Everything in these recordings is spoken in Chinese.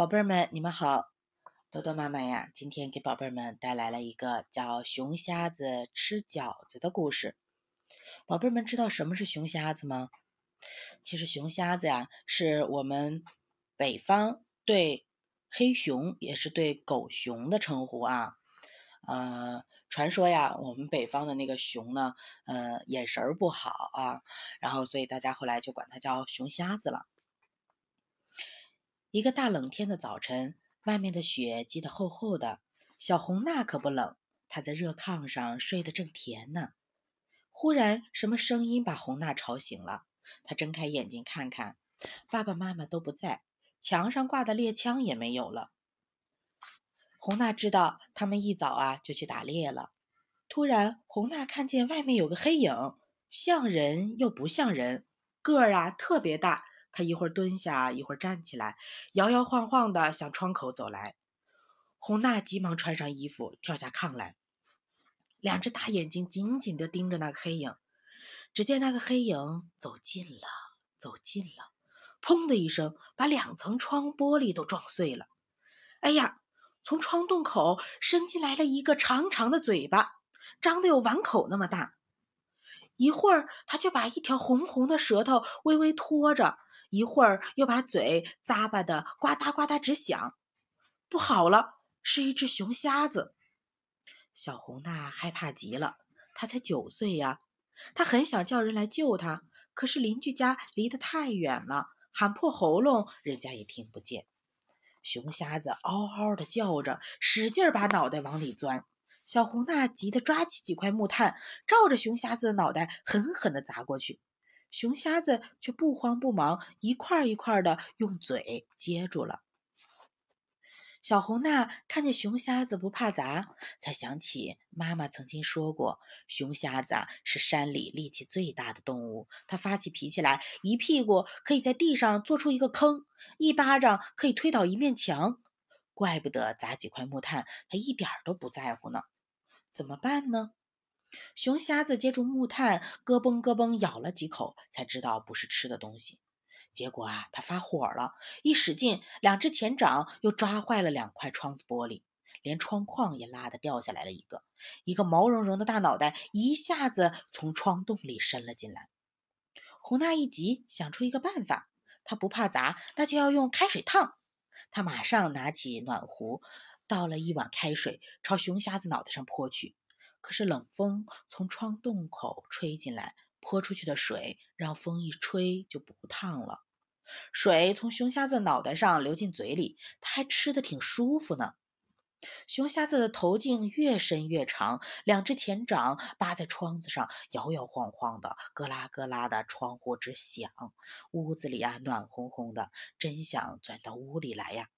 宝贝儿们，你们好！多多妈妈呀，今天给宝贝儿们带来了一个叫《熊瞎子吃饺子》的故事。宝贝儿们知道什么是熊瞎子吗？其实熊瞎子呀，是我们北方对黑熊，也是对狗熊的称呼啊。呃，传说呀，我们北方的那个熊呢，呃，眼神儿不好啊，然后所以大家后来就管它叫熊瞎子了。一个大冷天的早晨，外面的雪积得厚厚的。小红娜可不冷，她在热炕上睡得正甜呢。忽然，什么声音把红娜吵醒了？她睁开眼睛看看，爸爸妈妈都不在，墙上挂的猎枪也没有了。红娜知道他们一早啊就去打猎了。突然，红娜看见外面有个黑影，像人又不像人，个儿啊特别大。他一会儿蹲下，一会儿站起来，摇摇晃晃地向窗口走来。红娜急忙穿上衣服，跳下炕来，两只大眼睛紧紧地盯着那个黑影。只见那个黑影走近了，走近了，砰的一声，把两层窗玻璃都撞碎了。哎呀！从窗洞口伸进来了一个长长的嘴巴，张得有碗口那么大。一会儿，他就把一条红红的舌头微微拖着。一会儿又把嘴咂巴的呱嗒呱嗒直响，不好了，是一只熊瞎子。小红娜害怕极了，她才九岁呀，她很想叫人来救她，可是邻居家离得太远了，喊破喉咙，人家也听不见。熊瞎子嗷嗷的叫着，使劲把脑袋往里钻。小红娜急得抓起几块木炭，照着熊瞎子的脑袋狠狠地砸过去。熊瞎子却不慌不忙，一块一块的用嘴接住了。小红娜看见熊瞎子不怕砸，才想起妈妈曾经说过，熊瞎子是山里力气最大的动物。它发起脾气来，一屁股可以在地上做出一个坑，一巴掌可以推倒一面墙。怪不得砸几块木炭，它一点都不在乎呢。怎么办呢？熊瞎子接住木炭，咯嘣咯嘣咬了几口，才知道不是吃的东西。结果啊，他发火了，一使劲，两只前掌又抓坏了两块窗子玻璃，连窗框也拉得掉下来了一个。一个毛茸茸的大脑袋一下子从窗洞里伸了进来。胡娜一急，想出一个办法，她不怕砸，那就要用开水烫。她马上拿起暖壶，倒了一碗开水，朝熊瞎子脑袋上泼去。可是冷风从窗洞口吹进来，泼出去的水让风一吹就不烫了。水从熊瞎子脑袋上流进嘴里，他还吃得挺舒服呢。熊瞎子的头颈越伸越长，两只前掌扒在窗子上，摇摇晃晃的，咯啦咯啦的，窗户直响。屋子里啊，暖烘烘的，真想钻到屋里来呀。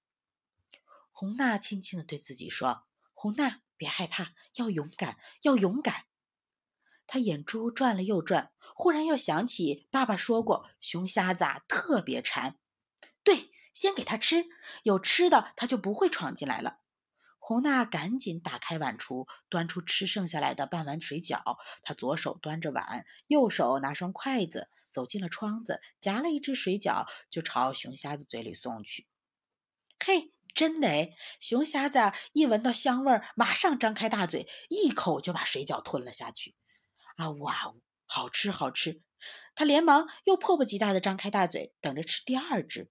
红娜轻轻地对自己说：“红娜。”别害怕，要勇敢，要勇敢。他眼珠转了又转，忽然又想起爸爸说过，熊瞎子啊特别馋。对，先给他吃，有吃的他就不会闯进来了。红娜赶紧打开碗橱，端出吃剩下来的半碗水饺。她左手端着碗，右手拿双筷子，走进了窗子，夹了一只水饺，就朝熊瞎子嘴里送去。嘿！真的，熊瞎子一闻到香味儿，马上张开大嘴，一口就把水饺吞了下去。啊哇呜，好吃好吃！他连忙又迫不及待地张开大嘴，等着吃第二只。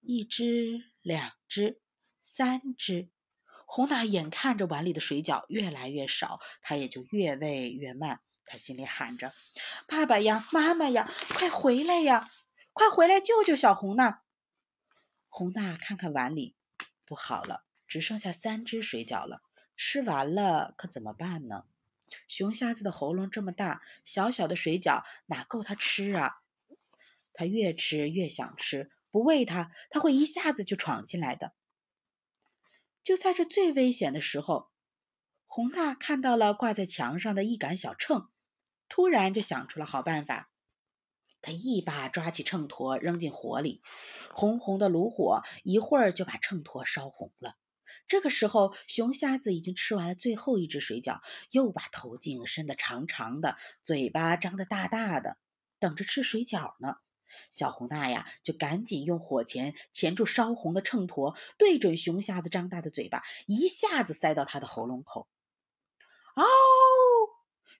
一只，两只，三只。红娜眼看着碗里的水饺越来越少，她也就越喂越慢。她心里喊着：“爸爸呀，妈妈呀，快回来呀，快回来救救小红娜！”红娜看看碗里。不好了，只剩下三只水饺了，吃完了可怎么办呢？熊瞎子的喉咙这么大，小小的水饺哪够他吃啊？他越吃越想吃，不喂他，他会一下子就闯进来的。就在这最危险的时候，红娜看到了挂在墙上的一杆小秤，突然就想出了好办法。他一把抓起秤砣，扔进火里，红红的炉火一会儿就把秤砣烧红了。这个时候，熊瞎子已经吃完了最后一只水饺，又把头颈伸得长长的，嘴巴张得大大的，等着吃水饺呢。小红娜呀，就赶紧用火钳钳住烧红的秤砣，对准熊瞎子张大的嘴巴，一下子塞到他的喉咙口。嗷！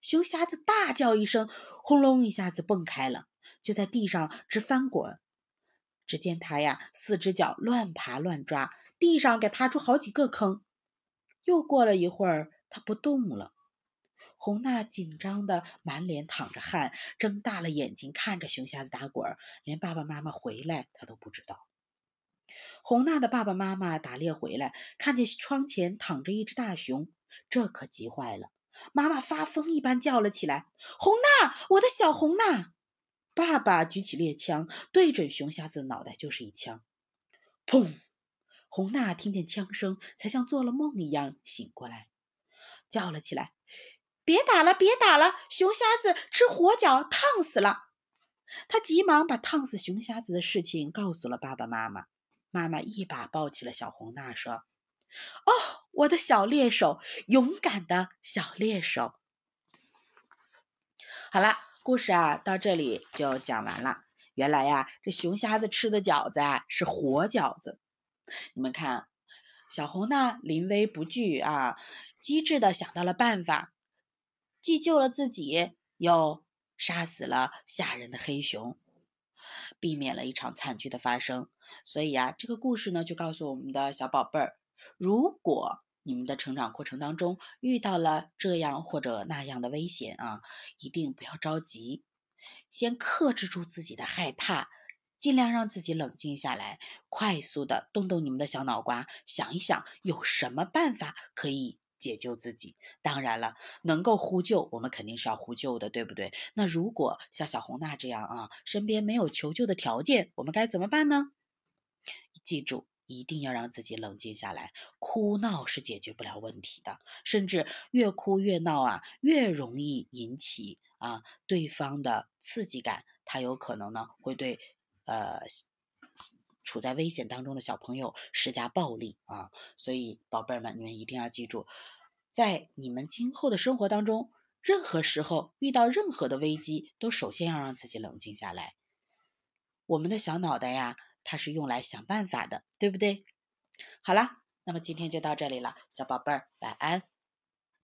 熊瞎子大叫一声，轰隆一下子蹦开了，就在地上直翻滚。只见他呀，四只脚乱爬乱抓，地上给爬出好几个坑。又过了一会儿，他不动了。红娜紧张的满脸淌着汗，睁大了眼睛看着熊瞎子打滚，连爸爸妈妈回来他都不知道。红娜的爸爸妈妈打猎回来，看见窗前躺着一只大熊，这可急坏了。妈妈发疯一般叫了起来：“红娜，我的小红娜！”爸爸举起猎枪，对准熊瞎子的脑袋就是一枪。砰！红娜听见枪声，才像做了梦一样醒过来，叫了起来。别打了，别打了！熊瞎子吃火脚，烫死了。他急忙把烫死熊瞎子的事情告诉了爸爸妈妈。妈妈一把抱起了小红娜，说：“哦，我的小猎手，勇敢的小猎手。”好了，故事啊到这里就讲完了。原来呀，这熊瞎子吃的饺子啊是活饺子。你们看，小红呢临危不惧啊，机智的想到了办法。既救了自己，又杀死了吓人的黑熊，避免了一场惨剧的发生。所以呀，这个故事呢，就告诉我们的小宝贝儿：如果你们的成长过程当中遇到了这样或者那样的危险啊，一定不要着急，先克制住自己的害怕，尽量让自己冷静下来，快速的动动你们的小脑瓜，想一想有什么办法可以。解救自己，当然了，能够呼救，我们肯定是要呼救的，对不对？那如果像小红娜这样啊，身边没有求救的条件，我们该怎么办呢？记住，一定要让自己冷静下来，哭闹是解决不了问题的，甚至越哭越闹啊，越容易引起啊对方的刺激感，他有可能呢会对呃。处在危险当中的小朋友施加暴力啊！所以，宝贝儿们，你们一定要记住，在你们今后的生活当中，任何时候遇到任何的危机，都首先要让自己冷静下来。我们的小脑袋呀，它是用来想办法的，对不对？好了，那么今天就到这里了，小宝贝儿，晚安。